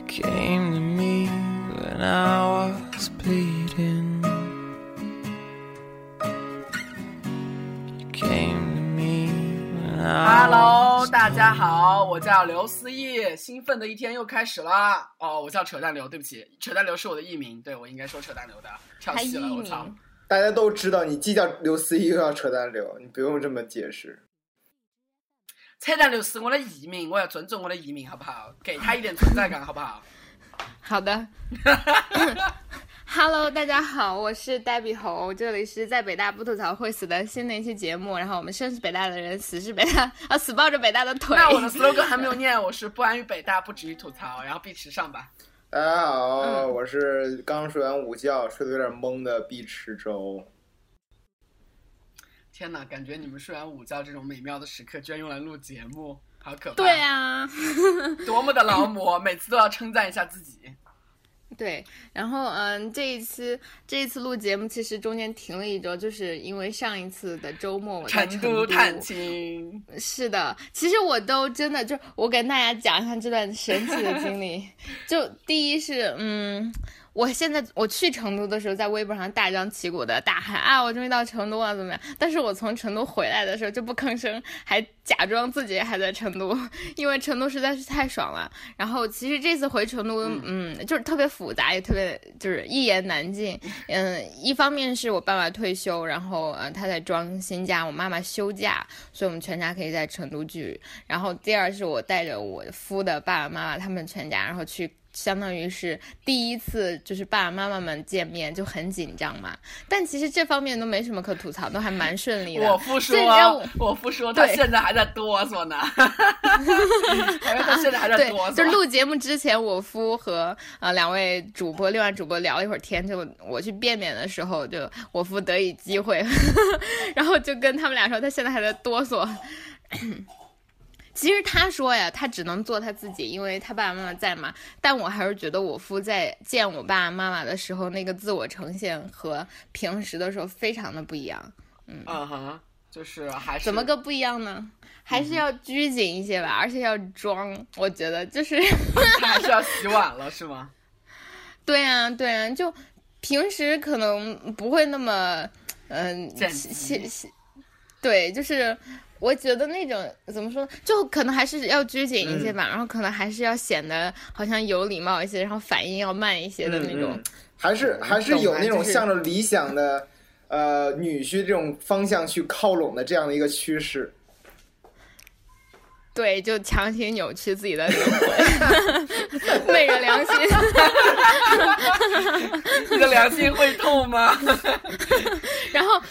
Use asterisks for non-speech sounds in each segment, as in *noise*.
You came to me when I was bleeding. You came to me when I Hello，大家好，我叫刘思义，兴奋的一天又开始了。哦，我叫扯淡刘，对不起，扯淡刘是我的艺名，对我应该说扯淡刘的，跳戏了，艺我操！名，大家都知道，你既叫刘思义又要扯淡刘，你不用这么解释。扯淡流是我的艺名，我要尊重我的艺名，好不好？给他一点存在感，好不好？*laughs* 好的。*laughs* Hello，大家好，我是黛比猴，这里是在北大不吐槽会死的新的一期节目。然后我们生是北大的人，死是北大啊，死抱着北大的腿。那我的 slogan 还没有念，我是不安于北大，不止于吐槽，然后碧池上吧。大家好，嗯我是刚睡完午觉，睡得有点懵的碧池粥。天哪，感觉你们睡完午觉这种美妙的时刻，居然用来录节目，好可怕！对啊，*laughs* *laughs* 多么的劳模，每次都要称赞一下自己。*laughs* 对。然后嗯，这一次这一次录节目，其实中间停了一周，就是因为上一次的周末我在成都都探亲，是的，其实我都真的就我跟大家讲一下这段神奇的经历。就第一是，嗯，我现在我去成都的时候，在微博上大张旗鼓的大喊啊，我终于到成都了，怎么样？但是我从成都回来的时候就不吭声，还假装自己还在成都，因为成都实在是太爽了。然后其实这次回成都，嗯，就是特别复杂，也特别就是一言难尽。嗯，一方面是我爸爸退休，然后呃他在装新家，我妈妈休假，所以我们全家可以在成都聚。然后第二是我带着我夫的爸爸妈妈他们全家，然后去。相当于是第一次，就是爸爸妈妈们见面就很紧张嘛，但其实这方面都没什么可吐槽，都还蛮顺利的。我不说我，我夫说他现在还在哆嗦呢，*laughs* 好像他现在还在哆，嗦。就录节目之前，我夫和呃两位主播，另外主播聊了一会儿天，就我去便便的时候，就我夫得以机会，*laughs* 然后就跟他们俩说，他现在还在哆嗦。其实他说呀，他只能做他自己，因为他爸爸妈妈在嘛。但我还是觉得我夫在见我爸爸妈妈的时候，那个自我呈现和平时的时候非常的不一样。嗯哼，就是还是怎么个不一样呢？还是要拘谨一些吧，而且要装。我觉得就是。*laughs* 他还是要洗碗了是吗？对呀、对呀、就平时可能不会那么，嗯、对，就是我觉得那种怎么说呢，就可能还是要拘谨一些吧，然后可能还是要显得好像有礼貌一些，然后反应要慢一些的那种。嗯还是还是有那种向着理想的，呃，女婿这种方向去靠拢的这样的一个趋势。对，就强行扭曲自己的灵魂，*laughs* 昧着良心。*laughs* 你的良心会痛吗？*laughs* 然后，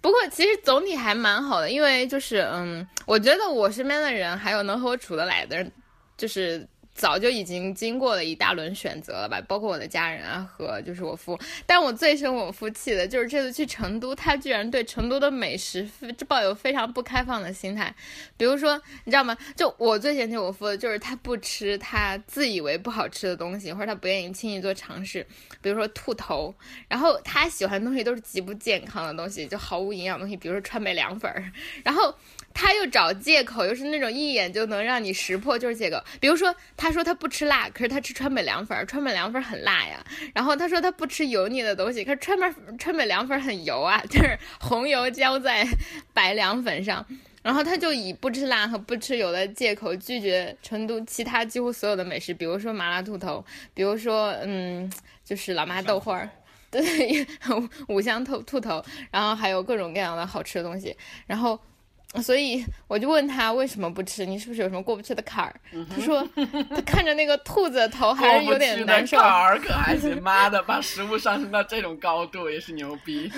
不过其实总体还蛮好的，因为就是嗯，我觉得我身边的人，还有能和我处得来的人，就是早就已经经过了一大轮选择了吧，包括我的家人啊和就是我夫。但我最生我夫气的就是这次去成都，他居然对成都的美食抱有非常不开放的心态。比如说，你知道吗？就我最嫌弃我夫的就是他不吃他自以为不好吃的东西，或者他不愿意轻易做尝试。比如说兔头，然后他喜欢的东西都是极不健康的东西，就毫无营养的东西，比如说川贝凉粉儿。然后他又找借口，又是那种一眼就能让你识破就是借口。比如说，他说他不吃辣，可是他吃川北凉粉，川北凉粉很辣呀。然后他说他不吃油腻的东西，可是川北川北凉粉很油啊，*laughs* 就是红油浇在白凉粉上。然后他就以不吃辣和不吃油的借口拒绝成都其他几乎所有的美食，比如说麻辣兔头，比如说嗯，就是老妈豆花儿，对，五香兔 *laughs* *laughs* 兔头，然后还有各种各样的好吃的东西。然后，所以我就问他为什么不吃，你是不是有什么过不去的坎儿？他说 *laughs* 他看着那个兔子头还是有点难受可还行，妈的，把食物上升到这种高度也是牛逼。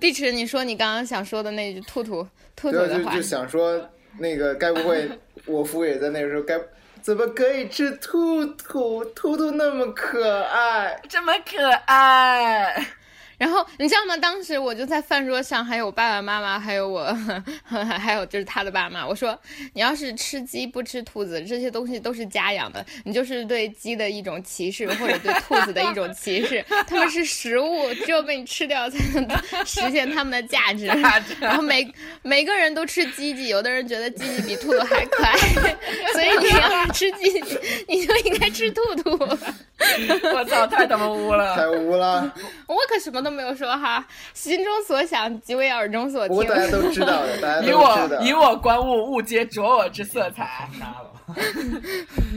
碧池，你说你刚刚想说的那句兔兔兔兔对，的话就就，想说，那个该不会 *laughs* 我夫也在那个时候该怎么可以吃兔兔？兔兔那么可爱，这么可爱，然后你知道吗？当时我就在饭桌上，还有我爸爸妈妈，还有我，*laughs* 还有就是他的爸妈。我说，你要是吃鸡不吃兔子，这些东西都是家养的，你就是对鸡的一种歧视，或者对兔子的一种歧视。他们是食物，只有被你吃掉才能 *laughs* 实现他们的价值。然后每每个人都吃鸡鸡，有的人觉得鸡鸡比兔子还可爱，*laughs* 所以你要是吃鸡鸡，你就应该吃兔兔。*laughs* 我操，太他妈污了！太污了！*laughs* 我可什么都没有说哈，心中所想即为耳中所听。大家都知道的，大家 *laughs* 都以我以我观物，物皆着我之色彩。杀了。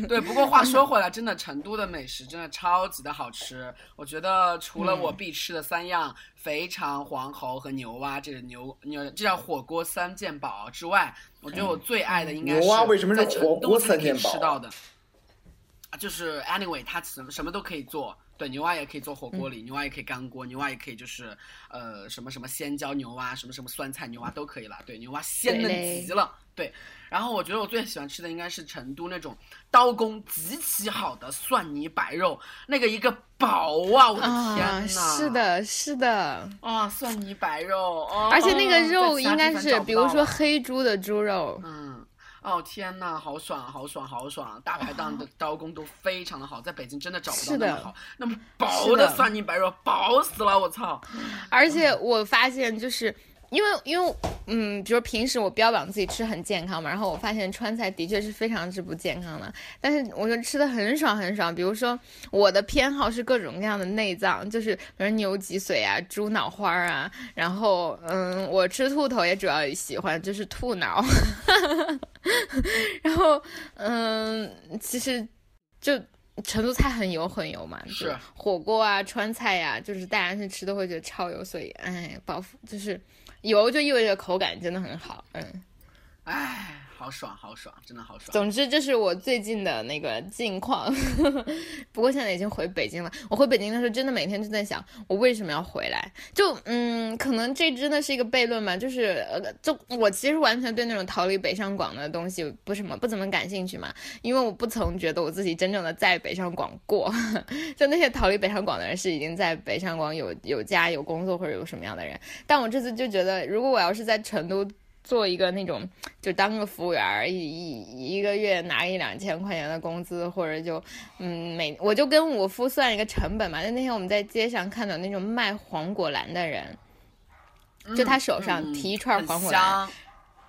对，不过话说回来，真的成都的美食真的超级的好吃。我觉得除了我必吃的三样肥肠、黄喉和牛蛙，这个牛牛这叫火锅三件宝之外，我觉得我最爱的应该是牛蛙为什么是火锅三件宝？吃到的。就是 anyway，它什么什么都可以做，对，牛蛙也可以做火锅里，牛蛙也可以干锅，牛蛙也可以就是呃什么什么鲜椒牛蛙，什么什么酸菜牛蛙都可以了，对，牛蛙鲜嫩极了，对。然后我觉得我最喜欢吃的应该是成都那种刀工极其好的蒜泥白肉，那个一个薄啊，我的天呐！是的，是的，啊，蒜泥白肉，而且那个肉应该是比如说黑猪的猪肉，嗯。哦天呐，好爽，好爽，好爽！大排档的刀工都非常的好，在北京真的找不到那么好，那么薄的蒜泥白肉，薄死了，我操！而且我发现就是。因为因为嗯，比如平时我标榜自己吃很健康嘛，然后我发现川菜的确是非常之不健康的，但是我就吃的很爽很爽。比如说我的偏好是各种各样的内脏，就是比如牛脊髓啊、猪脑花啊，然后嗯，我吃兔头也主要喜欢就是兔脑，*laughs* 然后嗯，其实就成都菜很油很油嘛，是火锅啊、川菜呀，就是大家去吃都会觉得超油，所以哎，饱腹就是。油就意味着口感真的很好，嗯，唉，好爽，好爽，真的好爽。总之，这是我最近的那个近况。*laughs* 不过现在已经回北京了。我回北京的时候，真的每天就在想，我为什么要回来？就嗯，可能这真的是一个悖论吧。就是呃，就我其实完全对那种逃离北上广的东西不什么不怎么感兴趣嘛，因为我不曾觉得我自己真正的在北上广过。*laughs* 就那些逃离北上广的人，是已经在北上广有有家有工作或者有什么样的人。但我这次就觉得，如果我要是在成都。做一个那种，就当个服务员，一一一个月拿一两千块钱的工资，或者就，嗯，每我就跟我夫算一个成本嘛。就那天我们在街上看到那种卖黄果兰的人，就他手上提一串黄果兰，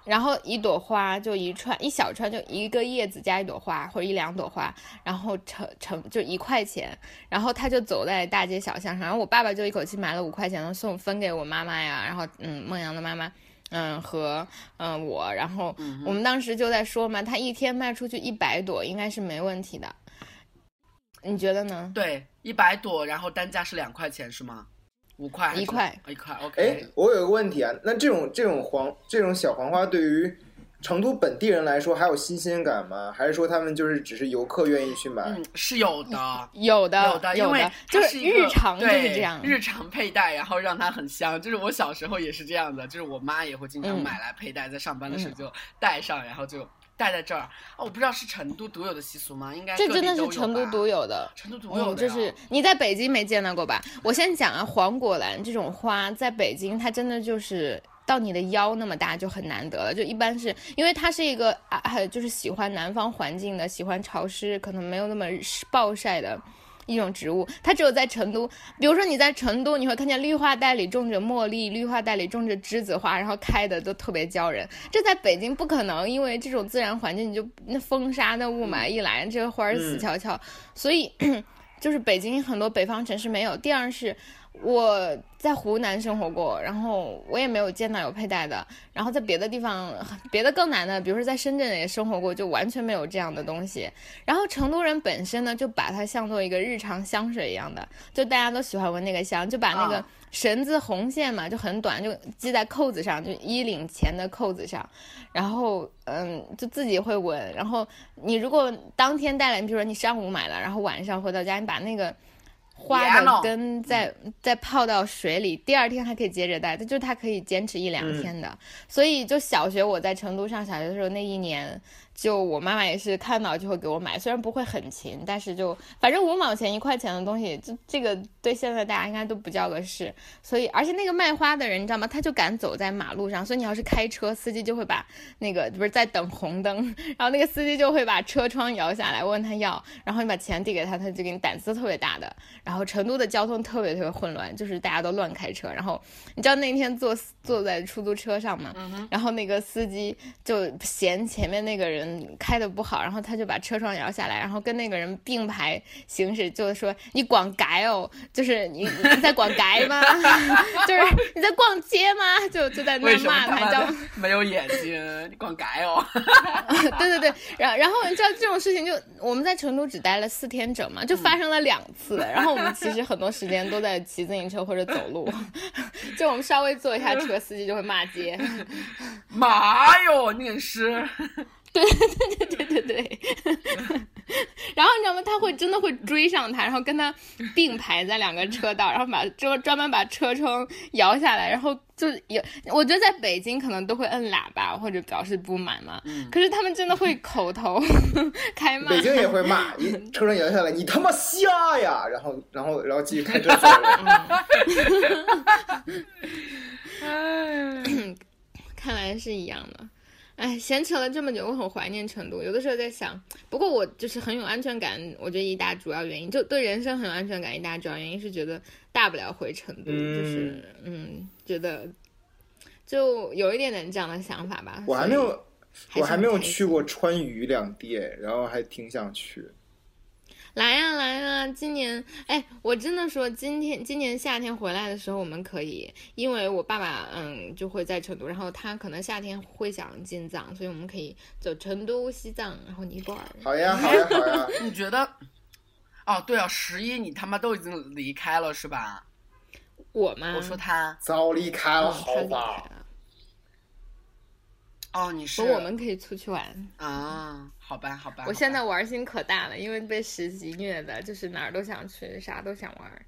然后一朵花就一串一小串，就一个叶子加一朵花或者一两朵花，然后成成就一块钱，然后他就走在大街小巷上，然后我爸爸就一口气买了五块钱的送分给我妈妈呀，然后嗯，孟阳的妈妈。嗯，和嗯我，然后我们当时就在说嘛，他一天卖出去一百朵，应该是没问题的。你觉得呢？对，一百朵，然后单价是两块钱是吗？五块？一块？一块？OK。哎，我有个问题啊，那这种这种黄这种小黄花对于？成都本地人来说还有新鲜感吗？还是说他们就是只是游客愿意去买？嗯，是有的，*laughs* 有的，有的，因为就是日常就是这样，日常佩戴，然后让它很香。就是我小时候也是这样的，就是我妈也会经常买来佩戴，在上班的时候就戴上，然后就戴在这儿。哦，我不知道是成都独有的习俗吗？应该这真的是成都独有的，成都独有的，就是你在北京没见到过吧？我先讲啊，黄果兰这种花在北京，它真的就是。到你的腰那么大就很难得了，就一般是因为它是一个啊，就是喜欢南方环境的，喜欢潮湿，可能没有那么暴晒的一种植物。它只有在成都，比如说你在成都，你会看见绿化带里种着茉莉，绿化带里种着栀子花，然后开的都特别娇人。这在北京不可能，因为这种自然环境，你就那风沙、那雾霾一来，这个花儿死翘翘。所以 *clears throat* 就是北京很多北方城市没有。第二是。我在湖南生活过，然后我也没有见到有佩戴的。然后在别的地方，别的更难的，比如说在深圳也生活过，就完全没有这样的东西。然后成都人本身呢，就把它像做一个日常香水一样的，就大家都喜欢闻那个香，就把那个绳子红线嘛，就很短，就系在扣子上，就衣领前的扣子上。然后嗯，就自己会闻。然后你如果当天带来，比如说你上午买了，然后晚上回到家，你把那个。花的根再再泡到水里，第二天还可以接着戴，它就它可以坚持一两天的。所以就小学我在成都上小学的时候，那一年就我妈妈也是看到就会给我买，虽然不会很勤，但是就反正五毛钱一块钱的东西，这这个对现在大家应该都不叫个事。所以，而且那个卖花的人你知道吗？他就敢走在马路上，所以你要是开车，司机就会把那个不是在等红灯，然后那个司机就会把车窗摇下来问他要，然后你把钱递给他，他就给你胆子特别大的。然后成都的交通特别特别混乱，就是大家都乱开车。然后你知道那天坐坐在出租车上嘛，然后那个司机就嫌前面那个人开的不好，然后他就把车窗摇下来，然后跟那个人并排行驶，就是说你逛街哦，就是你你在逛 *laughs* 街吗？就是你在逛街吗？就就在那骂他，你知道吗？没有眼睛？你光改哦。*laughs* 对对对，然后然后你知道这种事情就我们在成都只待了四天整嘛，就发生了两次。然后我们其实很多时间都在骑自行车或者走路，*laughs* 就我们稍微坐一下车，司机就会骂街。妈哟，你是对对对对对对。*laughs* *laughs* 然后你知道吗？他会真的会追上他，然后跟他并排在两个车道，然后把专专门把车窗摇下来，然后就有，我觉得在北京可能都会摁喇叭或者表示不满嘛。可是他们真的会口头 *laughs* 开骂。北京也会骂，一车窗摇下来，你他妈瞎呀！然后，然后，然后继续开车走了。*coughs* 看来是一样的。哎，闲扯了这么久，我很怀念成都。有的时候在想，不过我就是很有安全感。我觉得一大主要原因，就对人生很有安全感。一大主要原因是觉得大不了回成都，就是嗯，觉得就有一点点这样的想法吧。我还没有，我还没有去过川渝两地，然后还挺想去。来呀来呀！今年，哎，我真的说，今天今年夏天回来的时候，我们可以，因为我爸爸嗯就会在成都，然后他可能夏天会想进藏，所以我们可以走成都、西藏，然后尼泊尔。好呀，好呀，好呀！*laughs* 你觉得？哦，对啊，十一你他妈都已经离开了是吧？我吗？我说他，早离开了，哦，他离开好吧？了。哦，你是不，我们可以出去玩。啊，好吧，好吧。我现在玩心可大了，因为被十级虐的，就是哪儿都想去，啥都想玩。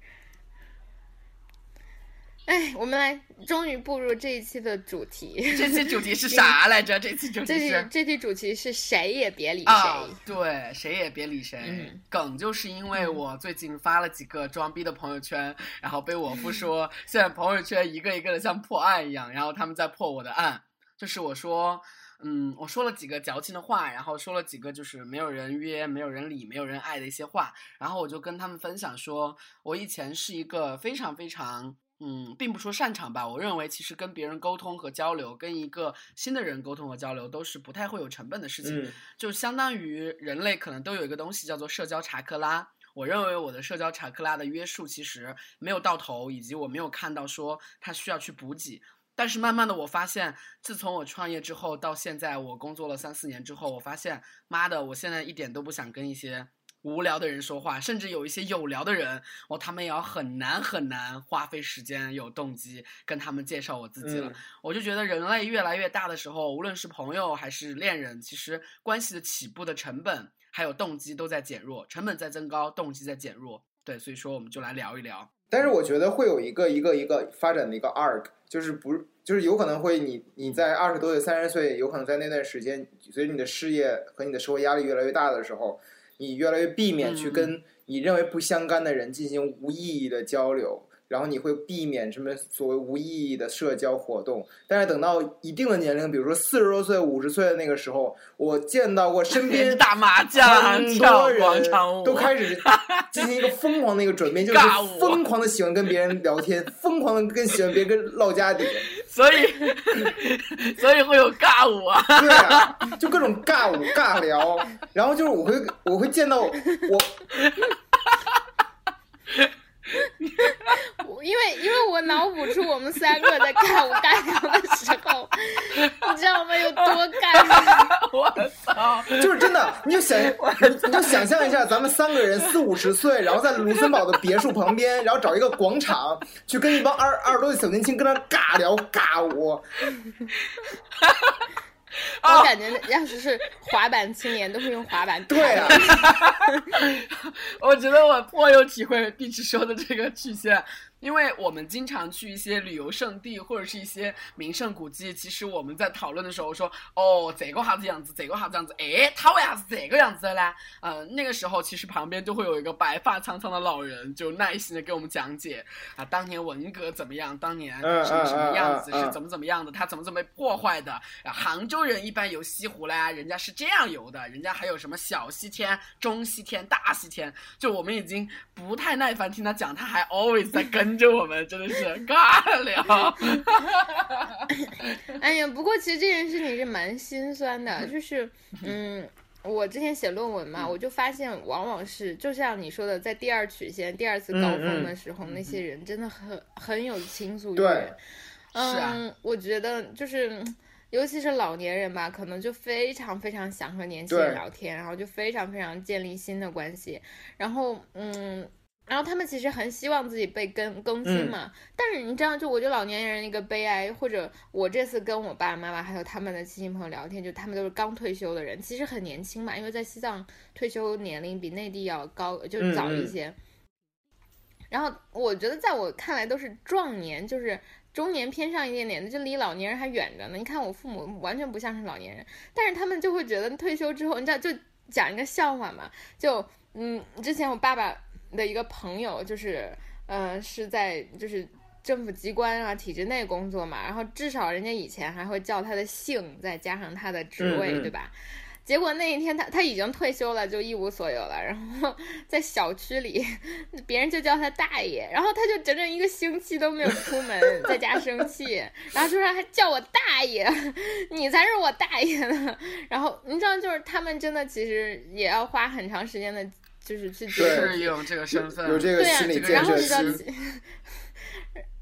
哎，我们来，终于步入这一期的主题。这期主题是啥来着？这期主题是这期主题是谁也别理谁。啊，对，谁也别理谁。嗯梗就是因为我最近发了几个装逼的朋友圈，然后被我夫说，现在朋友圈一个一个的像破案一样，然后他们在破我的案。就是我说，嗯，我说了几个矫情的话，然后说了几个就是没有人约、没有人理、没有人爱的一些话，然后我就跟他们分享说，我以前是一个非常非常。嗯，并不说擅长吧，我认为其实跟别人沟通和交流，跟一个新的人沟通和交流，都是不太会有成本的事情。嗯就相当于人类可能都有一个东西叫做社交查克拉。我认为我的社交查克拉的约束其实没有到头，以及我没有看到说它需要去补给。但是慢慢的，我发现，自从我创业之后到现在，我工作了三四年之后，我发现，妈的，我现在一点都不想跟一些无聊的人说话，甚至有一些有聊的人，我他们也要很难很难花费时间有动机跟他们介绍我自己了。嗯我就觉得人类越来越大的时候，无论是朋友还是恋人，其实关系的起步的成本还有动机都在减弱，成本在增高，动机在减弱。对，所以说我们就来聊一聊。但是我觉得会有一个一个一个发展的一个 arc，就是不就是有可能会你你在二十多岁、三十岁，有可能在那段时间，随着你的事业和你的生活压力越来越大的时候，你越来越避免去嗯跟你认为不相干的人进行无意义的交流。然后你会避免什么所谓无意义的社交活动，但是等到一定的年龄，比如说四十多岁、五十岁的那个时候，我见到过身边 *laughs* 打麻将、很跳多广场舞，人都开始 *laughs* 进行一个疯狂的一个转变，就是疯狂的喜欢跟别人聊天，疯狂的跟喜欢别人跟唠家底，*laughs* 所以所以会有尬舞啊。对啊，就各种尬舞尬聊，然后就是我会我会见到我我因为因为我脑补出我们三个在尬舞尬聊的时候，你知道吗？有多尬？*laughs* 我操！就是真的，你就想 *laughs* 你你就想象一下，咱们三个人四五十岁，然后在卢森堡的别墅旁边，然后找一个广场，去跟一帮二二十多岁小年轻跟那尬聊尬舞，我感觉要是是滑板青年都会用滑板。对啊，*laughs* *laughs* 我觉得我颇有体会，碧池说的这个曲线。因为我们经常去一些旅游胜地或者是一些名胜古迹，其实我们在讨论的时候说，哦，这个啥子样子，这个啥子样子，哎，他为啥是这个样子的呢？呃，那个时候其实旁边就会有一个白发苍苍的老人，就耐心的给我们讲解啊，当年文革怎么样，当年嗯什么什么样子，是怎么怎么样的，他怎么怎么被破坏的。啊，杭州人一般游西湖啦，人家是这样游的，人家还有什么小西天、中西天、大西天，就我们已经不太耐烦听他讲，他还 always 在跟着我们，真的是尬聊。*laughs* 哎呀，不过其实这件事情是蛮心酸的，就是，*laughs* 嗯，我之前写论文嘛，我就发现往往是就像你说的，在第二曲线、第二次高峰的时候，那些人真的很很有倾诉欲。嗯，是啊我觉得就是。尤其是老年人吧，可能就非常非常想和年轻人聊天，然后就非常非常建立新的关系，然后嗯，然后他们其实很希望自己被更更新嘛，但是你知道，就我觉得老年人一个悲哀，或者我这次跟我爸爸妈妈还有他们的亲戚朋友聊天，就他们都是刚退休的人，其实很年轻嘛，因为在西藏退休年龄比内地要高，就早一些。然后我觉得在我看来都是壮年，就是中年偏上一点点的，就离老年人还远着呢。你看我父母完全不像是老年人，但是他们就会觉得退休之后，你知道，就讲一个笑话嘛，就嗯，之前我爸爸的一个朋友，就是呃是在就是政府机关啊体制内工作嘛，然后至少人家以前还会叫他的姓，再加上他的职位，嗯嗯对吧？结果那一天他他已经退休了，就一无所有了。然后 *laughs* 在小区里，别人就叫他大爷，然后他就整整一个星期都没有出门，在家生气，然后就说还叫我大爷，*laughs* 你才是我大爷呢。*laughs* 然后你知道，就是他们真的其实也要花很长时间的，就是去接受适应这个身份，有这个对呀、心理这个然后建设你知道期，，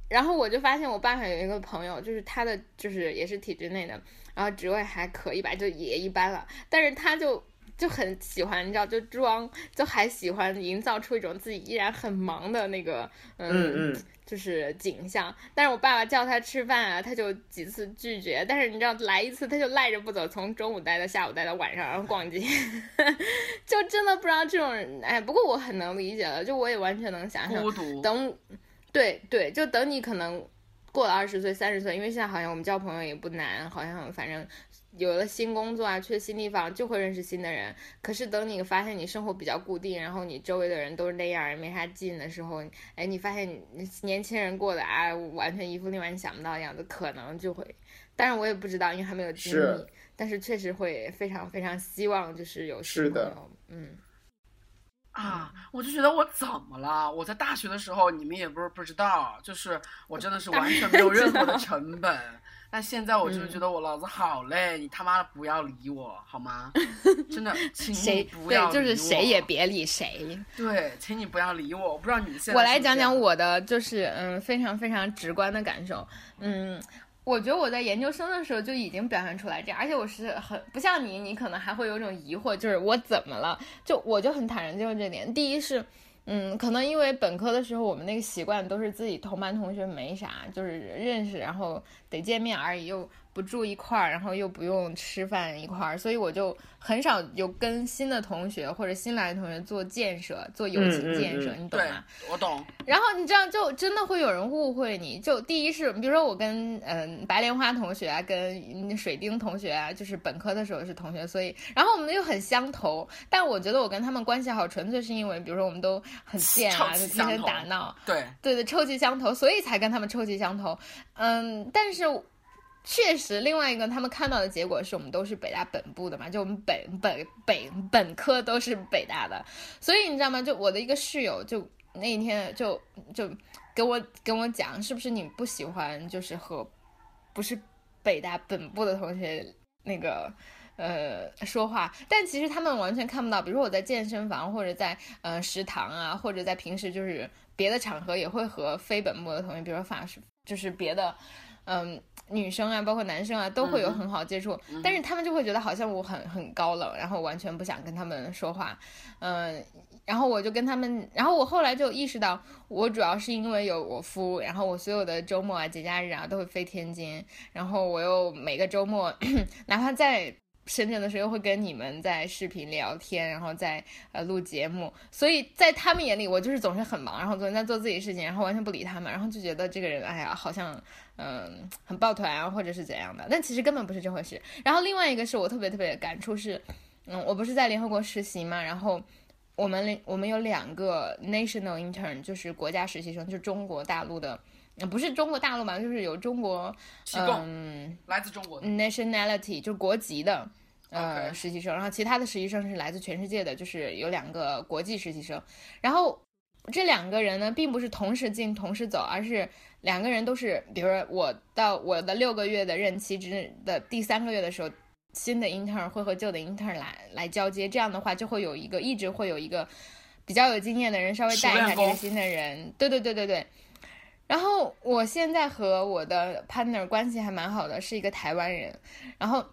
然后我就发现我班上有一个朋友，就是他的就是也是体制内的，然后职位还可以吧，就也一般了，但是他就。就很喜欢，你知道，就装，就还喜欢营造出一种自己依然很忙的那个，嗯嗯，就是景象。但是我爸爸叫他吃饭啊，他就几次拒绝。但是你知道，来一次他就赖着不走，从中午待到下午，待到晚上，然后逛街，*laughs* 就真的不知道这种人。哎，不过我很能理解了，就我也完全能想象，孤独。等，对对，就等你可能过了二十岁、三十岁，因为现在好像我们交朋友也不难，好像反正有了新工作啊，去了新地方就会认识新的人。可是等你发现你生活比较固定，然后你周围的人都是那样，也没啥劲的时候，哎，你发现你年轻人过的啊，完全一副另外你想不到的样子，可能就会。但是我也不知道，因为还没有经历是，但是确实会非常非常希望就是有是的新朋友，嗯。啊，我就觉得我怎么了？我在大学的时候，你们也不是不知道，就是我真的是完全没有任何的成本。但现在我嗯就觉得我老子好累，你他妈的不要理我好吗？真的，*laughs* 请谁你不要对，就是谁也别理谁。对，请你不要理我。我不知道你现在我来讲讲我的，就是嗯，非常非常直观的感受。嗯，我觉得我在研究生的时候就已经表现出来这样，而且我是很不像你，你可能还会有种疑惑，就是我怎么了？就我就很坦然接受这点。第一是。嗯，可能因为本科的时候我们那个习惯都是自己同班同学没啥，就是认识，然后得见面而已，又不住一块儿，然后又不用吃饭一块儿，所以我就很少有跟新的同学或者新来的同学做建设，做友情建设，你懂吗？，我懂。然后你这样就真的会有人误会你。就第一是，比如说我跟嗯、白莲花同学啊，跟水丁同学啊，就是本科的时候是同学，所以然后我们又很相投。但我觉得我跟他们关系好，纯粹是因为比如说我们都很贱啊，就天天打闹，对，对对，臭气相投，所以才跟他们臭气相投。嗯，但是确实，另外一个他们看到的结果是我们都是北大本部的嘛，就我们本本本本科都是北大的，所以你知道吗？就我的一个室友就那一天就就跟我跟我讲，是不是你不喜欢就是和不是北大本部的同学那个。呃，说话，但其实他们完全看不到。比如说我在健身房，或者在呃食堂啊，或者在平时就是别的场合，也会和非本部的同学，比如说法师，就是别的，嗯、女生啊，包括男生啊，都会有很好接触。但是他们就会觉得好像我很很高冷，然后完全不想跟他们说话。嗯、然后我就跟他们，然后我后来就意识到，我主要是因为有我夫，然后我所有的周末啊、节假日啊都会飞天津，然后我又每个周末，*clears throat* 哪怕在深圳的时候会跟你们在视频聊天，然后在呃录节目，所以在他们眼里我就是总是很忙，然后总在做自己事情，然后完全不理他们，然后就觉得这个人哎呀好像嗯很抱团啊，或者是怎样的，但其实根本不是这回事。然后另外一个是我特别特别的感触是，嗯，我不是在联合国实习嘛，然后我们我们有两个 national intern，就是国家实习生，就是中国大陆的。不是中国大陆嘛，就是有中国，嗯，来自中国的 nationality 就是国籍的，呃，实习生，然后其他的实习生是来自全世界的，就是有两个国际实习生。然后这两个人呢，并不是同时进同时走，而是两个人都是，比如说我到我的六个月的任期之的第三个月的时候，新的 intern 会和旧的 intern 来来交接，这样的话就会有一个一直会有一个比较有经验的人稍微带一下这个新的人。对对对对对。然后我现在和我的 partner 关系还蛮好的，是一个台湾人。然后，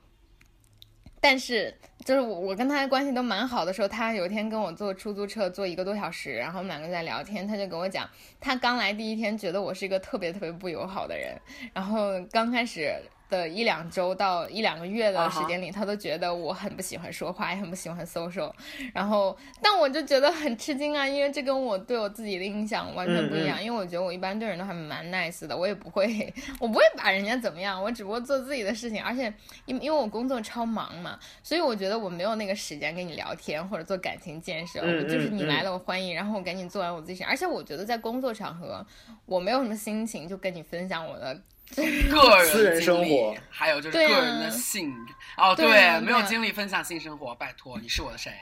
但是就是我我跟他的关系都蛮好的时候，他有一天跟我坐出租车坐一个多小时，然后我们两个在聊天，他就跟我讲，他刚来第一天觉得我是一个特别特别不友好的人，然后刚开始。的一两周到一两个月的时间里，他都觉得我很不喜欢说话，也很不喜欢 social。然后，但我就觉得很吃惊啊，因为这跟我对我自己的印象完全不一样。因为我觉得我一般对人都还蛮 nice 的，我也不会，我不会把人家怎么样，我只不过做自己的事情。而且，因因为我工作超忙嘛，所以我觉得我没有那个时间跟你聊天或者做感情建设。就是你来了，我欢迎，然后我赶紧做完我自己。而且我觉得在工作场合，我没有什么心情就跟你分享我的。*laughs* 个人私人生活，还有就是个人的性哦，对，没有精力分享性生活，拜托，你是我的谁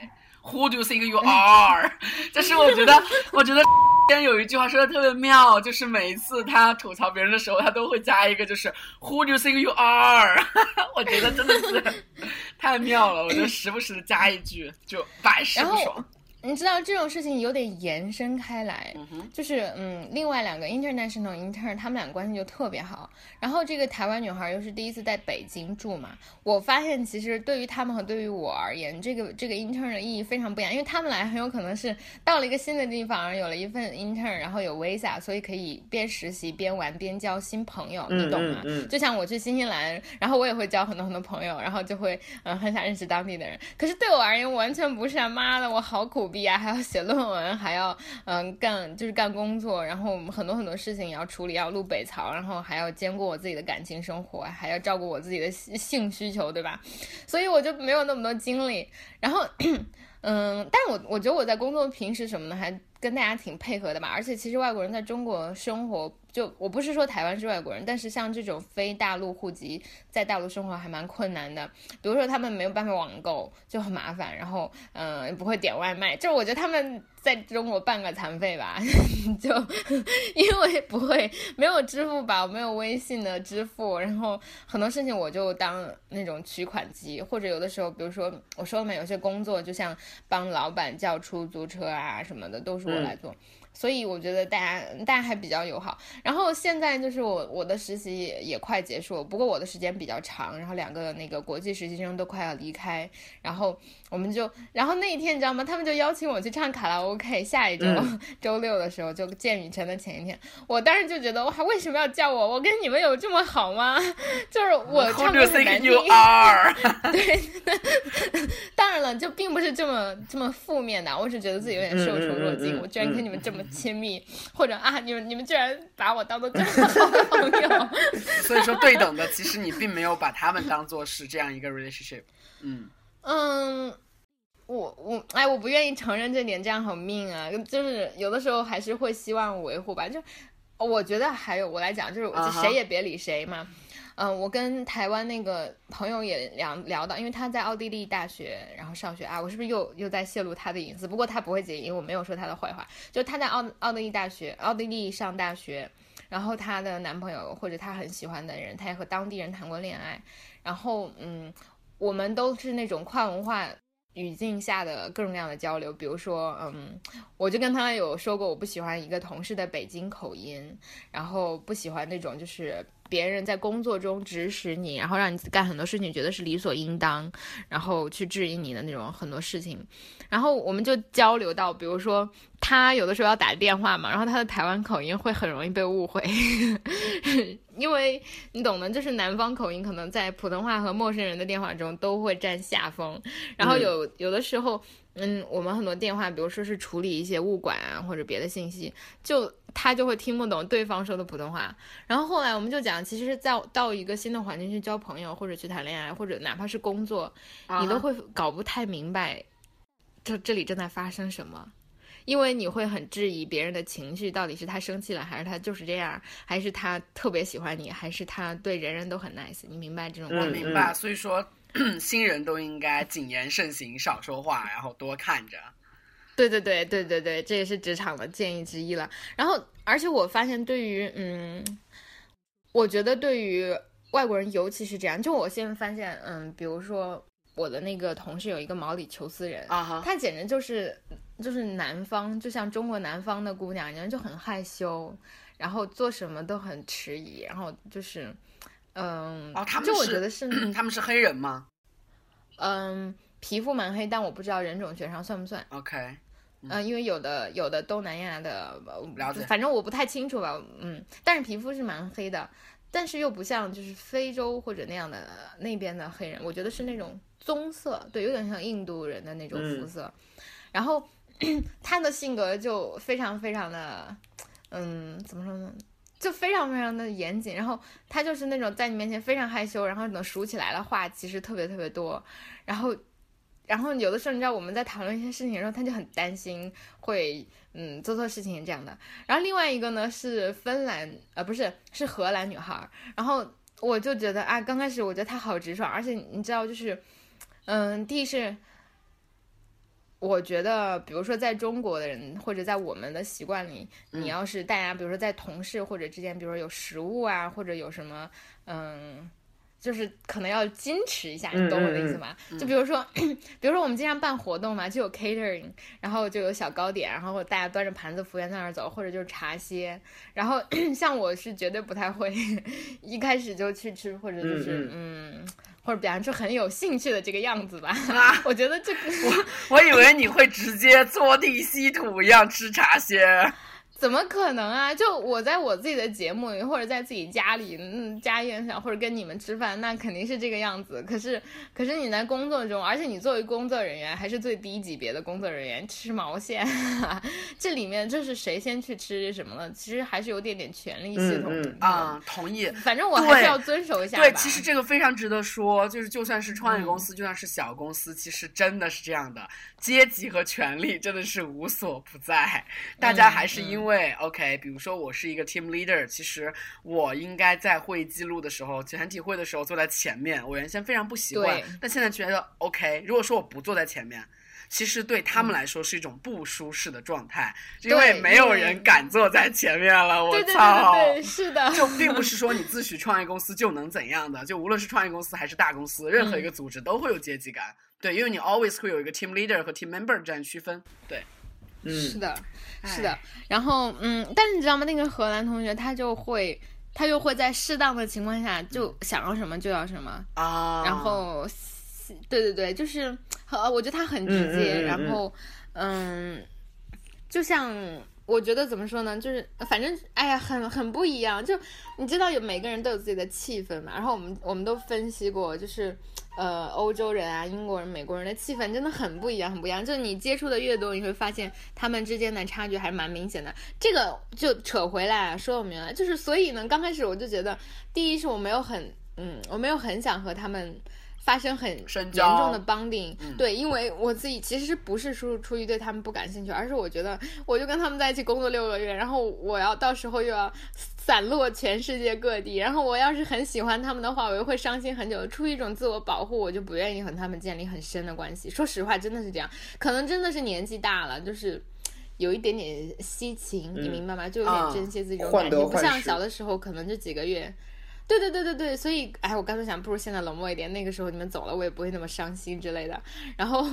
？Who do you think you are？*laughs* 就是我觉得，我觉得天有一句话说的特别妙，就是每一次他吐槽别人的时候，他都会加一个，就是 Who do you think you are？*laughs* 我觉得真的是太妙了，我就时不时的加一句，就百试不爽。你知道这种事情有点延伸开来，就是嗯，另外两个 international intern 他们俩关系就特别好。然后这个台湾女孩又是第一次在北京住嘛，我发现其实对于他们和对于我而言，这个这个 intern 的意义非常不一样。因为他们来很有可能是到了一个新的地方，有了一份 intern，然后有 visa，所以可以边实习边玩边交新朋友，你懂吗？就像我去新西兰，然后我也会交很多很多朋友，然后就会嗯很想认识当地的人。可是对我而言完全不是啊！妈的，我好苦。毕业还要写论文，还要嗯干就是干工作，然后我们很多很多事情也要处理，要录北曹，然后还要兼顾我自己的感情生活，还要照顾我自己的性需求，对吧？所以我就没有那么多精力。然后嗯，但我我觉得我在工作平时什么的还跟大家挺配合的吧。而且其实外国人在中国生活。就我不是说台湾是外国人，但是像这种非大陆户籍在大陆生活还蛮困难的。比如说他们没有办法网购就很麻烦，然后嗯不会点外卖，就我觉得他们在中国半个残废吧，*laughs* 就因为不会没有支付宝没有微信的支付，然后很多事情我就当那种取款机，或者有的时候比如说我说了嘛，有些工作就像帮老板叫出租车啊什么的都是我来做。所以我觉得大家大家还比较友好。然后现在就是我我的实习也也快结束，不过我的时间比较长。然后两个那个国际实习生都快要离开，然后我们就然后那一天你知道吗？他们就邀请我去唱卡拉 OK。下一周 *laughs* 周六的时候就见雨辰的前一天，我当时就觉得哇，为什么要叫我？我跟你们有这么好吗？*laughs* 就是我唱歌很难听。*laughs* 对，当然了，就并不是这么这么负面的，我只觉得自己有点受宠若惊，我居然跟你们这么。亲密，或者啊，你们你们居然把我当做这么好的朋友，所以说对等的，其实你并没有把他们当做是这样一个 relationship。嗯嗯，我我哎，我不愿意承认这点，这样好命啊！就是有的时候还是会希望维护吧。就我觉得还有我来讲，就是谁也别理谁嘛。嗯，我跟台湾那个朋友也聊聊到，因为他在奥地利大学，然后上学啊，我是不是又又在泄露他的隐私？不过他不会介意，我没有说他的坏话。就他在奥奥地利大学，奥地利上大学，然后她的男朋友或者她很喜欢的人，她也和当地人谈过恋爱。然后，嗯，我们都是那种跨文化。语境下的各种各样的交流，比如说，嗯，我就跟他有说过，我不喜欢一个同事的北京口音，然后不喜欢那种就是别人在工作中指使你，然后让你干很多事情，觉得是理所应当，然后去质疑你的那种很多事情。然后我们就交流到，比如说他有的时候要打电话嘛，然后他的台湾口音会很容易被误会，*laughs* 因为你懂的，就是南方口音可能在普通话和陌生人的电话中都会占下风。然后有有的时候，嗯，我们很多电话，比如说是处理一些物管啊或者别的信息，就他就会听不懂对方说的普通话。然后后来我们就讲，其实在到一个新的环境去交朋友，或者去谈恋爱，或者哪怕是工作，你都会搞不太明白。这这里正在发生什么？因为你会很质疑别人的情绪，到底是他生气了，还是他就是这样，还是他特别喜欢你，还是他对人人都很 nice？你明白这种？我明白。所以说，*clears throat* 新人都应该谨言慎行，少说话，然后多看着。对对对对对对，这也是职场的建议之一了。然后，而且我发现，对于嗯，我觉得对于外国人，尤其是这样，就我现在发现，嗯，比如说。我的那个同事有一个毛里求斯人，啊他简直就是就是南方，就像中国南方的姑娘，一样就很害羞，然后做什么都很迟疑，然后就是，嗯，哦，他们就我觉得是 *clears throat* 他们是黑人吗？嗯，皮肤蛮黑，但我不知道人种学上算不算。OK，嗯，因为有的有的东南亚的，了解，反正我不太清楚吧，嗯，但是皮肤是蛮黑的，但是又不像就是非洲或者那样的那边的黑人，我觉得是那种。棕色，对，有点像印度人的那种肤色，然后 *clears throat* 他的性格就非常非常的，嗯，怎么说呢，就非常非常的严谨。然后他就是那种在你面前非常害羞，然后等数起来的话其实特别特别多。然后，然后有的时候你知道我们在讨论一些事情的时候，他就很担心会嗯做错事情这样的。然后另外一个呢是芬兰，呃，不是是荷兰女孩。然后我就觉得啊，刚开始我觉得她好直爽，而且你知道就是。嗯，第一是，我觉得，比如说在中国的人或者在我们的习惯里，你要是大家，比如说在同事或者之间，比如说有食物啊，或者有什么，嗯。就是可能要矜持一下，你懂我的意思吗？就比如说，*coughs* 比如说我们经常办活动嘛，就有 catering，然后就有小糕点，然后大家端着盘子，服务员在那儿走，或者就是茶歇。然后 *coughs* 像我是绝对不太会 *laughs* 一开始就去吃，或者就是嗯，或者表现出很有兴趣的这个样子吧。*laughs* 我觉得这个，我我以为你会直接坐地吸土一样吃茶歇。怎么可能啊！就我在我自己的节目里，或者在自己家里，嗯，家宴上，或者跟你们吃饭，那肯定是这个样子。可是，可是你在工作中，而且你作为工作人员，还是最低级别的工作人员，吃毛线？*laughs* 这里面就是谁先去吃什么了？其实还是有点点权力系统啊。同意。反正我还是要遵守一下。对，其实这个非常值得说，就是就算是创业公司，就算是小公司，其实真的是这样的，阶级和权力真的是无所不在，大家还是因为。对，OK，比如说我是一个 team leader，其实我应该在会议记录的时候，全体会的时候坐在前面。我原先非常不习惯，但现在觉得 OK。如果说我不坐在前面，其实对他们来说是一种不舒适的状态，因为没有人敢坐在前面了。我操，是的，就并不是 *laughs* 说你自诩创业公司就能怎样的，就无论是创业公司还是大公司，任何一个组织都会有阶级感。对，因为你 always 会有一个 team leader 和 team member 这样区分。对。是的，是的，然后嗯，但是你知道吗？那个荷兰同学他就会，他就会在适当的情况下就想要什么就要什么啊，然后，对对对，就是呃，我觉得他很直接，然后嗯，就像。我觉得怎么说呢，就是反正哎呀，很很不一样。就你知道，有每个人都有自己的气氛嘛。然后我们我们都分析过，就是呃，欧洲人啊、英国人、美国人的气氛真的很不一样，很不一样。就你接触的越多，你会发现他们之间的差距还是蛮明显的。这个就扯回来说我明了，就是所以呢，刚开始我就觉得，第一是我没有很嗯，我没有很想和他们。发生很严重的 bonding，对，因为我自己其实不是出出于对他们不感兴趣，而是我觉得我就跟他们在一起工作六个月，然后我要到时候又要散落全世界各地，然后我要是很喜欢他们的话，我又会伤心很久。出于一种自我保护，我就不愿意和他们建立很深的关系。说实话，真的是这样，可能真的是年纪大了，就是有一点点惜情，你明白吗？就有点珍惜自己这种感情，不像小的时候，可能就几个月。对对对对对，所以哎，我刚才想，不如现在冷漠一点，那个时候你们走了，我也不会那么伤心之类的。然后，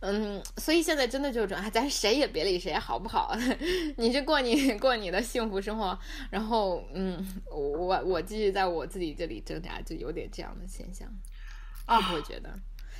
嗯，所以现在真的就是说，哎，咱谁也别理谁，好不好？*laughs* 你是过你过你的幸福生活，然后，嗯，我我继续在我自己这里挣扎，就有点这样的现象，啊不会觉得？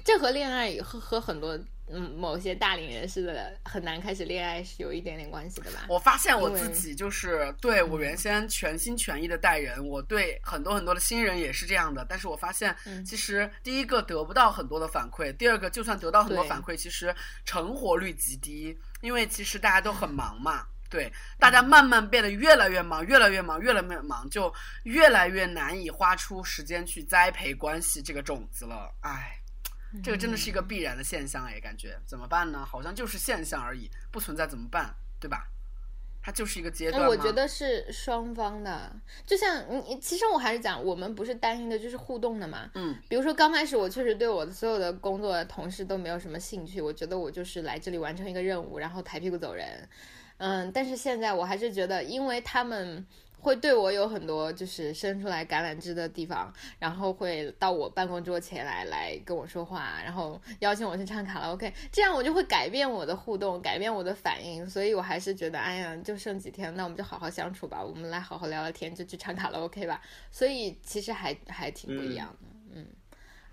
这和恋爱和和很多嗯某些大龄人士的很难开始恋爱是有一点点关系的吧？我发现我自己就是对我原先全心全意的待人，我对很多很多的新人也是这样的。但是我发现，其实第一个得不到很多的反馈，第二个就算得到很多反馈，其实成活率极低，因为其实大家都很忙嘛。*laughs* 对，大家慢慢变得越来越忙，越来越忙，越来越忙，就越来越难以花出时间去栽培关系这个种子了。唉。这个真的是一个必然的现象哎，感觉怎么办呢？好像就是现象而已，不存在怎么办，对吧？它就是一个阶段我觉得是双方的，就像你，其实我还是讲，我们不是单一的，就是互动的嘛。嗯。比如说刚开始我确实对我的所有的工作同事都没有什么兴趣，我觉得我就是来这里完成一个任务，然后抬屁股走人。嗯，但是现在我还是觉得，因为他们。会对我有很多就是伸出来橄榄枝的地方，然后会到我办公桌前来来跟我说话，然后邀请我去唱卡拉 OK，这样我就会改变我的互动，改变我的反应，所以我还是觉得，哎呀，就剩几天，那我们就好好相处吧，我们来好好聊聊天，就去唱卡拉 OK 吧。所以其实还还挺不一样的，嗯。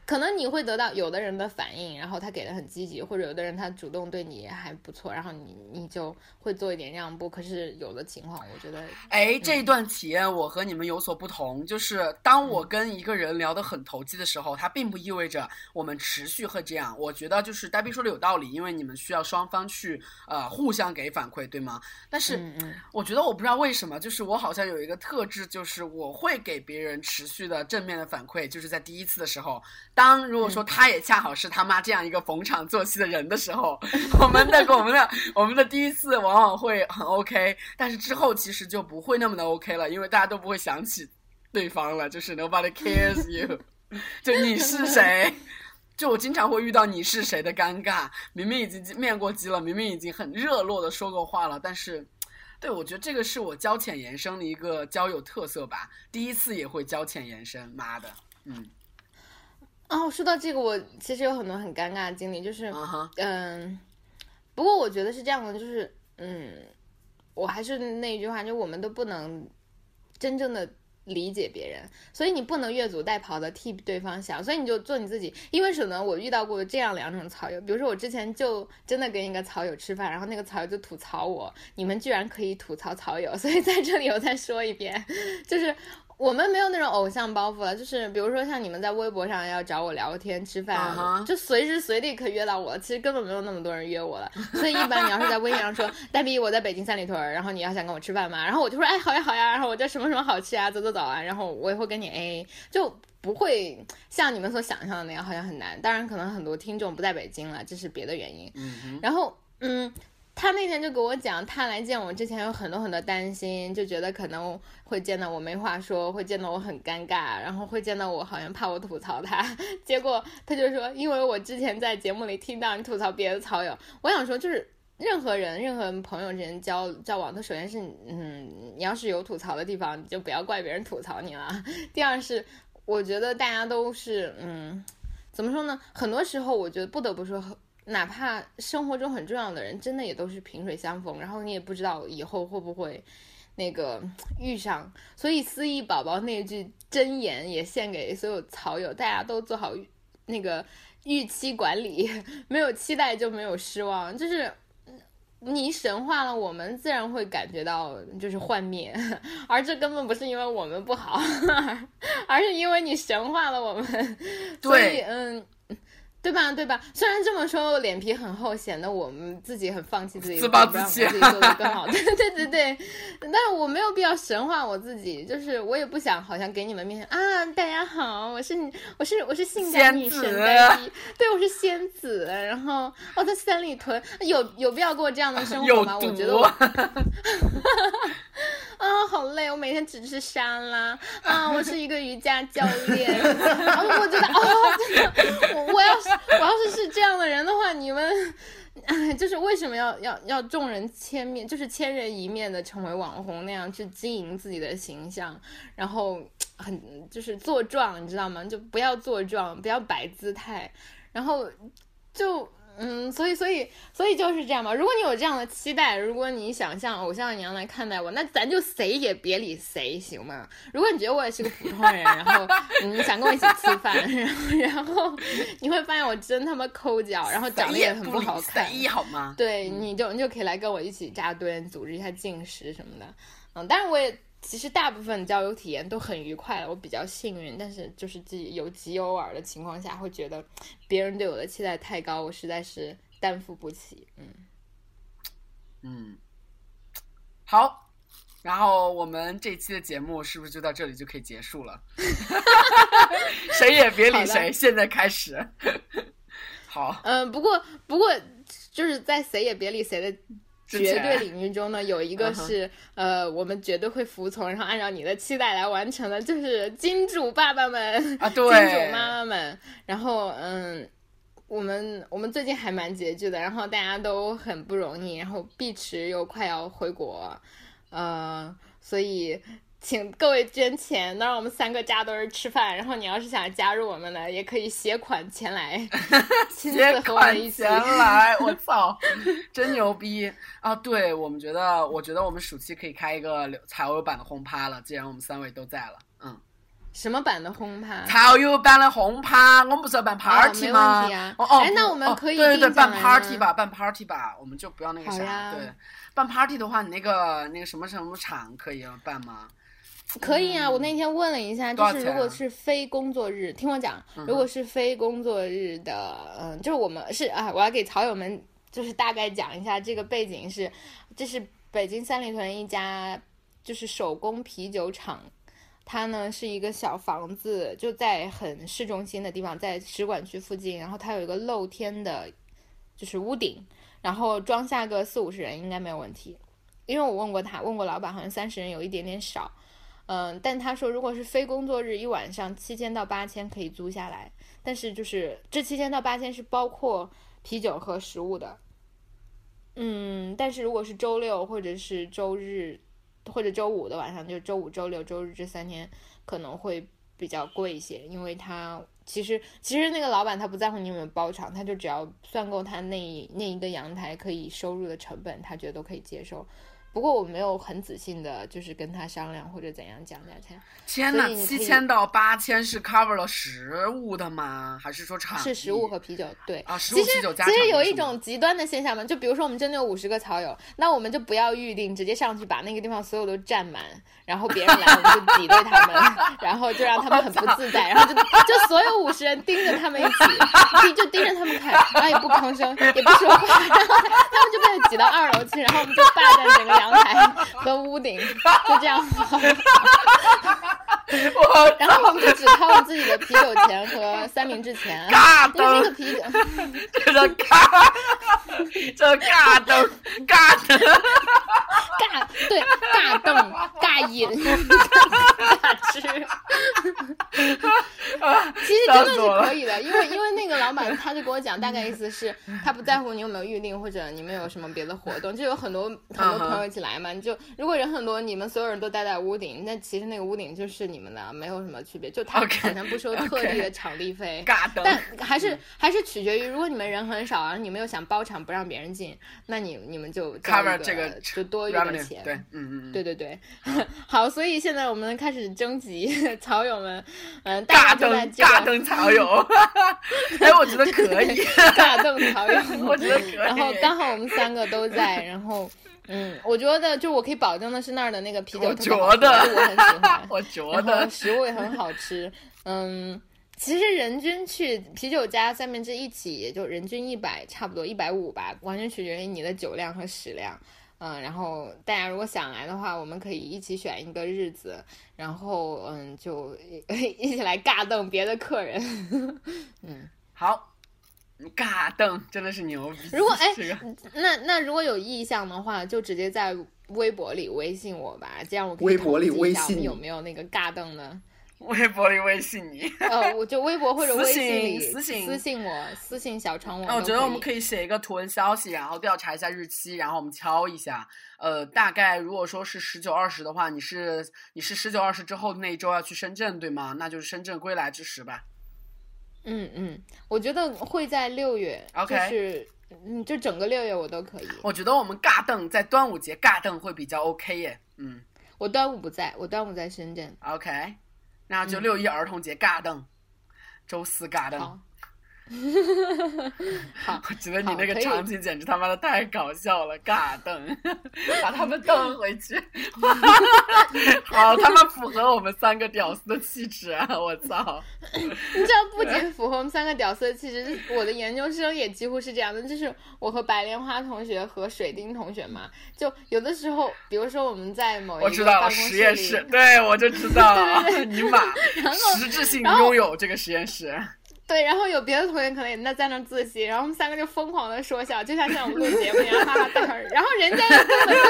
可能你会得到有的人的反应，然后他给的很积极，或者有的人他主动对你还不错，然后你你就会做一点让步。可是有的情况，我觉得，哎，这一段体验我和你们有所不同，就是当我跟一个人聊得很投机的时候，它并不意味着我们持续会这样。我觉得就是呆逼说的有道理，因为你们需要双方去呃互相给反馈，对吗？但是我觉得我不知道为什么，就是我好像有一个特质，就是我会给别人持续的正面的反馈，就是在第一次的时候。当如果说他也恰好是他妈这样一个逢场作戏的人的时候，我们的我们的我们的第一次往往会很 OK，但是之后其实就不会那么的 OK 了，因为大家都不会想起对方了，就是 nobody cares you，*laughs* 就你是谁，就我经常会遇到你是谁的尴尬，明明已经面过机了，明明已经很热络的说过话了，但是，对我觉得这个是我交浅言深的一个交友特色吧，第一次也会交浅言深，妈的，嗯。哦，说到这个，我其实有很多很尴尬的经历，就是，嗯，不过我觉得是这样的，就是，嗯，我还是那一句话，就我们都不能真正的理解别人，所以你不能越俎代庖的替对方想，所以你就做你自己。因为什么？我遇到过这样两种草友，比如说我之前就真的跟一个草友吃饭，然后那个草友就吐槽我，你们居然可以吐槽草友，所以在这里我再说一遍，就是。我们没有那种偶像包袱了，就是比如说像你们在微博上要找我聊天吃饭，就随时随地可以约到我。其实根本没有那么多人约我了，所以一般你要是在微信上说 *laughs* 黛比我在北京三里屯，然后你要想跟我吃饭吗？然后我就说哎好呀好呀，然后我这什么什么好吃啊，走走走啊，然后我也会跟你 A，就不会像你们所想象的那样好像很难。当然可能很多听众不在北京了，这是别的原因。然后嗯。他那天就跟我讲，他来见我之前有很多很多担心，就觉得可能会见到我没话说，会见到我很尴尬，然后会见到我好像怕我吐槽他。*laughs* 结果他就说，因为我之前在节目里听到你吐槽别的草友，我想说就是任何人、任何朋友之间交交往，他首先是嗯，你要是有吐槽的地方，你就不要怪别人吐槽你了。*laughs* 第二是，我觉得大家都是嗯，怎么说呢？很多时候我觉得不得不说。哪怕生活中很重要的人，真的也都是萍水相逢，然后你也不知道以后会不会那个遇上。所以思忆宝宝那句真言也献给所有草友，大家都做好那个预期管理，*laughs* 没有期待就没有失望。就是你神化了我们，自然会感觉到就是幻灭，*laughs* 而这根本不是因为我们不好，*laughs* 而是因为你神化了我们。所以，嗯。对吧？对吧？虽然这么说，脸皮很厚，显得我们自己很放弃自己，自暴自弃，自己做的更好。*laughs* 对对对对，但是我没有必要神化我自己，就是我也不想好像给你们面前啊，大家好，我是我是我是性感女神呆逼，*laughs* 对，我是仙子，然后我在三里屯，有有必要过这样的生活吗？我觉得我。*laughs* 啊，好累！我每天只吃沙拉啊！我是一个瑜伽教练，然后我觉得哦，真的，我我要是 *laughs* 我要是是这样的人的话，你们 *laughs* 就是为什么要要要众人千面，就是千人一面的成为网红那样去经营自己的形象，然后很就是做状，你知道吗？就不要做状，不要摆姿态，然后就。嗯，所以，所以，所以就是这样吧。如果你有这样的期待，如果你想像偶像一样来看待我，那咱就谁也别理谁，行吗？如果你觉得我也是个普通人，然后你想跟我一起吃饭，然后，然后你会发现我真他妈抠脚，然后长得也很不好看，好吗？对，你就你就可以来跟我一起扎堆，组织一下进食什么的。嗯，但是我也。其实大部分交友体验都很愉快，我比较幸运。但是就是极有极偶尔的情况下，会觉得别人对我的期待太高，我实在是担负不起。嗯嗯，好，然后我们这期的节目是不是就到这里就可以结束了？*laughs* 谁也别理谁，现在开始。*laughs* 好，嗯，不过不过就是在谁也别理谁的。绝对领域中呢，有一个是呃，我们绝对会服从，然后按照你的期待来完成的，就是金主爸爸们啊，对，金主妈妈们。然后嗯，我们我们最近还蛮拮据的，然后大家都很不容易，然后碧池又快要回国，呃，所以。请各位捐钱，能让我们三个扎堆儿吃饭。然后你要是想加入我们呢，也可以携款前来，*laughs* 亲自和我们一起来。我 *laughs* 操，真牛逼啊！对我们觉得，我觉得我们暑期可以开一个财务版的轰趴了。既然我们三位都在了，嗯，什么版的轰趴？草油版的轰趴，我们不是要办 party 吗？哦哦，哎，那我们可以对对对，办 party 吧，办 party 吧，我们就不要那个啥。对，办 party 的话，你那个那个什么什么场可以办吗？可以啊，我那天问了一下，就是如果是非工作日，听我讲，如果是非工作日的，嗯，就是我们是啊，我要给草友们就是大概讲一下这个背景是，这是北京三里屯一家就是手工啤酒厂，它呢是一个小房子，就在很市中心的地方，在使馆区附近，然后它有一个露天的，就是屋顶，然后装下个四五十人应该没有问题，因为我问过他，问过老板，好像三十人有一点点少。嗯，但他说，如果是非工作日，一晚上七千到八千可以租下来，但是就是这七千到八千是包括啤酒和食物的。嗯，但是如果是周六或者是周日或者周五的晚上，就周五、周六、周日这三天可能会比较贵一些，因为他其实其实那个老板他不在乎你有没有包场，他就只要算够他那那一个阳台可以收入的成本，他觉得都可以接受。不过我没有很仔细的，就是跟他商量或者怎样讲价钱。天呐，七千到八千是 cover 了食物的吗？还是说场？是食物和啤酒，对。啊，食物啤酒加其实有一种极端的现象嘛，就比如说我们真的有五十个草友，那我们就不要预定，直接上去把那个地方所有都占满，然后别人来我们就挤兑他们，*laughs* 然后就让他们很不自在，然后就就所有五十人盯着他们一起，就盯着他们看，然后也不吭声，也不说话，然后他们就被挤到二楼去，然后我们就霸占整个。阳台和屋顶就这样，*laughs* 然后我们就只掏自己的啤酒钱和三明治钱，因为那个啤酒，这个尬，这 *laughs* 尬灯，尬灯，尬对尬凳尬饮。尬吃，其实真的是可以的，因为因为那个老板他就跟我讲，大概意思是，他不在乎你有没有预定或者你们有什么别的活动，就有很多很多朋友。一起来嘛？你就如果人很多，你们所有人都待在屋顶，那其实那个屋顶就是你没有什么区别。就 *laughs* 他好像不收特地的场地费，*laughs* 但还是还是取决于，如果你们人很少，然后你们又想包场不让别人进，那你你们就 cover 这个就多余的钱。对，嗯嗯，对对对。*laughs* 好，所以现在我们开始征集草友们，嗯，大灯大灯草友，哎，我觉得可以，大灯草友，我觉得可以。然后刚好我们三个都在，然后。嗯，我觉得就我可以保证的是那儿的那个啤酒，我觉得我很喜欢，*laughs* 我觉得食物也很好吃。嗯，其实人均去啤酒加三明治一起也就人均一百，差不多一百五吧，完全取决于你的酒量和食量。嗯，然后大家如果想来的话，我们可以一起选一个日子，然后嗯，就 *laughs* 一起来尬瞪别的客人。*laughs* 嗯，好。嘎噔，真的是牛逼！如果哎，那那如果有意向的话，就直接在微博里微信我吧，这样我可以微博里微信有没有那个嘎噔呢。微博里微信你。呃，*laughs* 我就微博或者微信里私信私信我，私信小程我。那我觉得我们可以。以写一个图文消息，然后调查一下日期，然后我们敲一下。呃，大概如果说是十九二十的话，你是你是十九二十之后那一周要去深圳对吗？那就是深圳归来之时吧。嗯嗯，我觉得会在六月 OK 就是嗯，就整个六月我都可以。我觉得我们尬凳在端午节尬凳会比较 OK 耶。嗯我端午不在，我端午在深圳。，OK，那就嗯六一儿童节尬凳，周四尬凳。好，*laughs* 好，我觉得你那个场景简直他妈的太搞笑了，尬凳，*laughs* 把他们蹬回去，*laughs* 好他妈符合我们三个屌丝的气质啊！我操，你知道，不仅符合我们三个屌丝的气质，我的研究生也几乎是这样的。就是我和白莲花同学和水丁同学嘛，就有的时候，比如说我们在某一我知道了，个办公室实验里室，对我就知道了，尼玛，后实质性拥有这个实验室，对，然后有别的同学可能也在在那自习，然后我们三个就疯狂的说笑，就像像我们录节目一样，哈哈大笑。然后人家又根本就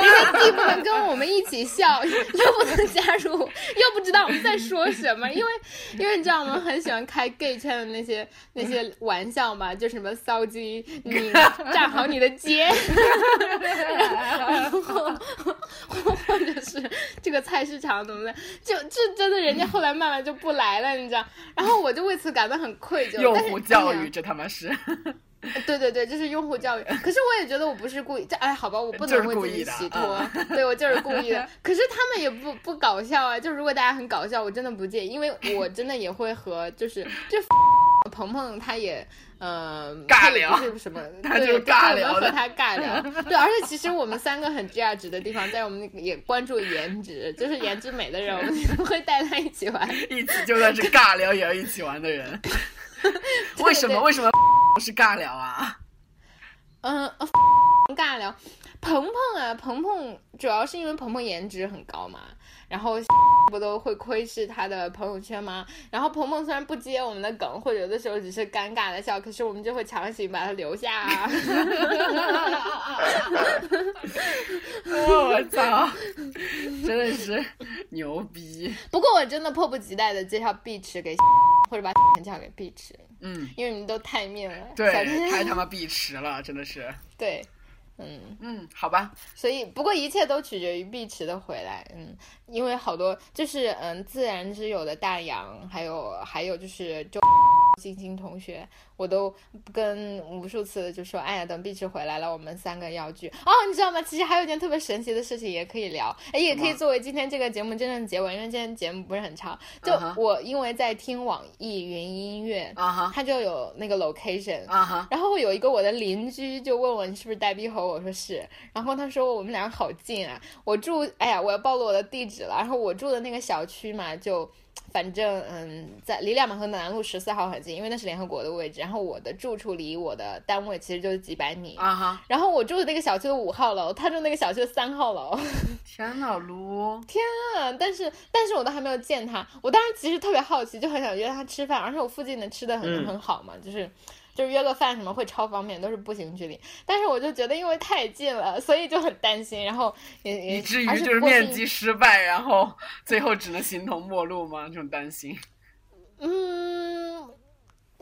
人家既不能跟我们一起笑，又不能加入，又不知道我们在说什么，因为因为你知道我们很喜欢开 gay 圈的那些那些玩笑嘛，就什么骚鸡，你站好你的街，然后或者是这个菜市场怎么的，就这真的人家后来慢慢就不来了，你知道。然后我就为此感到很愧疚。用户教育，这他妈是，*laughs* 对对对，这是用户教育。*laughs* 可是我也觉得我不是故意，这哎，好吧，我不能为自己洗脱，嗯对我就是故意的。*laughs* 可是他们也不不搞笑啊，就如果大家很搞笑，我真的不介意，因为我真的也会和就是就鹏鹏他也。呃，尬聊是什么，他 *laughs* 对，就是尬聊和他尬聊，*laughs* 对，而且其实我们三个很 judge 的地方，在我们那个也关注颜值，就是颜值美的人，我们就会带他一起玩。*laughs* 一起就算是尬聊也要一起玩的人，为什么？为什么不是尬聊啊？嗯、呃，尬聊，鹏鹏啊，鹏鹏主要是因为鹏鹏颜值很高嘛，然后 *laughs* 不都会窥视他的朋友圈吗？然后鹏鹏虽然不接我们的梗，或者有的时候只是尴尬的笑，可是我们就会强行把他留下啊。*laughs* 我操，真的是牛逼！*laughs* 不过我真的迫不及待的介绍碧池给，或者把介绍给碧池，嗯，因为你们都太命了。对，太他妈碧池了，真的是。对，嗯。嗯，好吧，所以，不过一切都取决于碧池的回来，嗯，因为好多就是嗯，自然之友的大洋，还有还有就是周星星同学，我都跟无数次就说，哎呀，等碧池回来了，我们三个要聚。哦，你知道吗？其实还有一件特别神奇的事情也可以聊，哎，也可以作为今天这个节目真正的结尾，因为今天节目不是很长，就我因为在听网易云音乐，啊哈。它就有那个 location，啊哈，然后有一个我的邻居就问我你是不是呆逼猴，我说是，然后他说我们俩好近啊，我住，哎呀，我要暴露我的地址了，然后我住的那个小区嘛，就反正嗯，在离两马河南路十四号很近，因为那是联合国的位置，然后我的住处离我的单位其实就是几百米，啊哈，然后我住的那个小区的五号楼，他住那个小区的三号楼，*laughs* 天呐，撸，嗯，但是但是我都还没有见他，我当时其实特别好奇，就很想约他吃饭，而且我附近的吃的很、嗯。很好嘛，就是就是约个饭什么会超方便，都是步行距离。但是我就觉得因为太近了，所以就很担心，然后也也以至于就是面基失败，然后最后只能形同陌路吗？这种担心。嗯。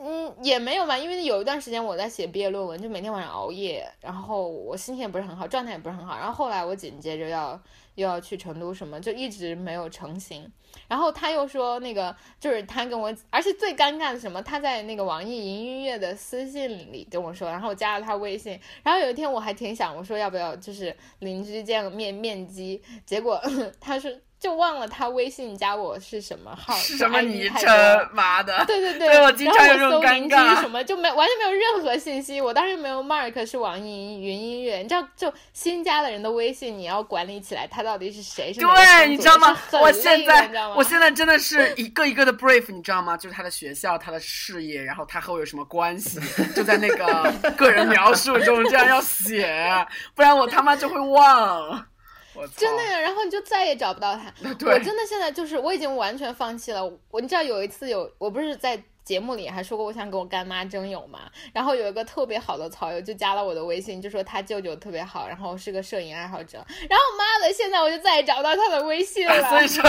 嗯，也没有吧，因为有一段时间我在写毕业论文，就每天晚上熬夜，然后我心情也不是很好，状态也不是很好。然后后来我紧接着要又要去成都什么，就一直没有成型。然后他又说那个就是他跟我，而且最尴尬的什么？他在那个网易云音乐的私信里跟我说，然后我加了他微信。然后有一天我还挺想，我说要不要就是邻居见个面面基？结果 *laughs* 他说就忘了他微信加我是什么号，是什么昵称？妈的！对对对我经常有这种尴尬什么就没完全没有任何信息，我当时没有 mark 是网易云音乐，你知道就新加的人的微信你要管理起来，他到底是谁对，你知道吗？我现在我现在真的是一个一个的 brief，你知道吗？就是他的学校、他的事业，然后他和我有什么关系，就在那个个人描述中这样要写，不然我他妈就会忘。我真的呀，然后你就再也找不到他。*laughs* 我真的现在就是我已经完全放弃了。我你知道有一次有我不是在节目里还说过我想跟我干妈征友嘛，然后有一个特别好的草友就加了我的微信，就说他舅舅特别好，然后是个摄影爱好者，然后妈的，现在我就再也找不到他的微信了。*laughs* 所以说，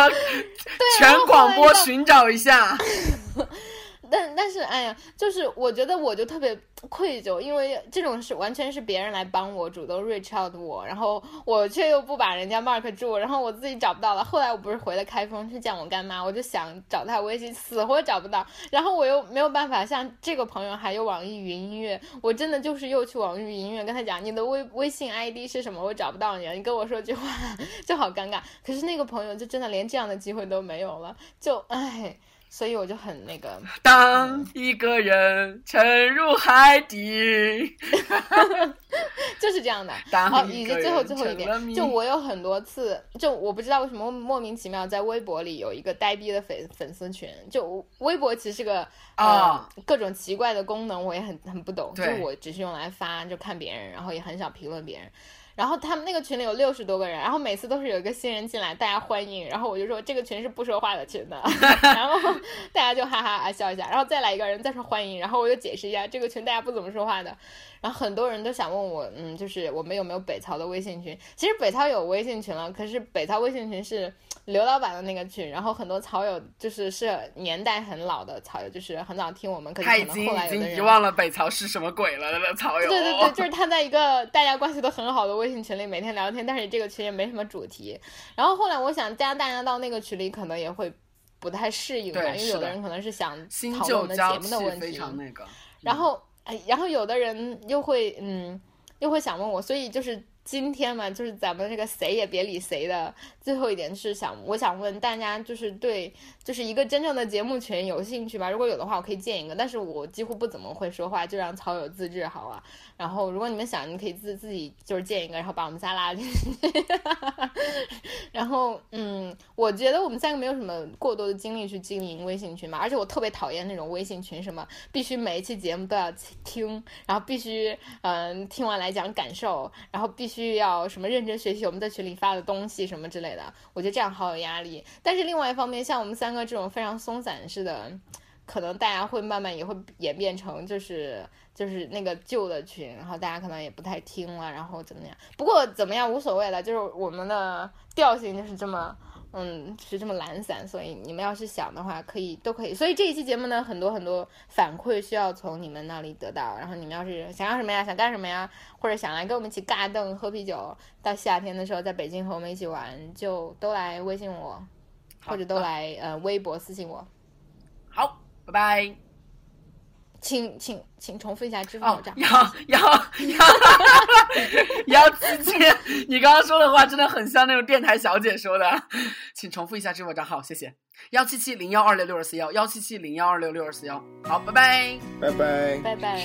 全广播寻找一下。*laughs* 但但是，哎呀，就是我觉得我就特别愧疚，因为这种是完全是别人来帮我主动 reach out 我，然后我却又不把人家 mark 住，然后我自己找不到了。后来我不是回了开封去见我干妈，我就想找她微信，死活找不到，然后我又没有办法像这个朋友还有网易云音乐，我真的就是又去网易云音乐跟他讲你的微微信 ID 是什么，我找不到你，你跟我说句话 *laughs* 就好尴尬。可是那个朋友就真的连这样的机会都没有了，就唉。所以我就很那个，当一个人沉入海底，*laughs* 就是这样的。好，以及最后最后一点，就我有很多次，就我不知道为什么莫名其妙在微博里有一个呆逼的粉粉丝群。就微博其实是个啊各种奇怪的功能，我也很很不懂。就我只是用来发，就看别人，然后也很少评论别人。然后他们那个群里有六十多个人，然后每次都是有一个新人进来，大家欢迎，然后我就说这个群是不说话的群的，*laughs* 然后大家就哈哈啊笑一下，然后再来一个人再说欢迎，然后我就解释一下这个群大家不怎么说话的。然后很多人都想问我，嗯，就是我们有没有北曹的微信群？其实北曹有微信群了，可是北曹微信群是刘老板的那个群，然后很多草友就是是年代很老的草友，就是很早听我们，可是可能后来有的人已经遗忘了北曹是什么鬼了的草友。对对对，就是他在一个大家关系都很好的微信群里每天聊天，但是这个群也没什么主题。然后后来我想加大家到那个群里，可能也会不太适应吧，因为有的人可能是想讨论我们节目的问题。然后。哎，然后有的人又会，嗯，又会想问我，所以就是今天嘛，就是咱们这个谁也别理谁的最后一点是想，我想问大家，就是对，就是一个真正的节目群有兴趣吗？如果有的话，我可以建一个，但是我几乎不怎么会说话，就让曹友自制好了。然后，如果你们想，你可以自自己就是建一个，然后把我们仨拉进去。*laughs* 然后，嗯，我觉得我们三个没有什么过多的精力去经营微信群嘛，而且我特别讨厌那种微信群，什么必须每一期节目都要听，然后必须嗯听完来讲感受，然后必须要什么认真学习我们在群里发的东西什么之类的，我觉得这样好有压力。但是另外一方面，像我们三个这种非常松散式的，可能大家会慢慢也会演变成就是。就是那个旧的群，然后大家可能也不太听了，然后怎么样？不过怎么样无所谓了，就是我们的调性就是这么，嗯，是这么懒散，所以你们要是想的话，可以都可以。所以这一期节目呢，很多很多反馈需要从你们那里得到。然后你们要是想要什么呀，想干什么呀，或者想来跟我们一起尬凳喝啤酒，到夏天的时候在北京和我们一起玩，就都来微信我，或者都来呃微博私信我。好，拜拜。请请请重复一下支付宝账号。要要要要七七，你刚刚说的话真的很像那种电台小姐说的，请重复一下支付宝账号，谢谢。幺七七零幺二六六二四幺，幺七七零幺二六六二四幺。好，拜拜，拜拜，拜拜。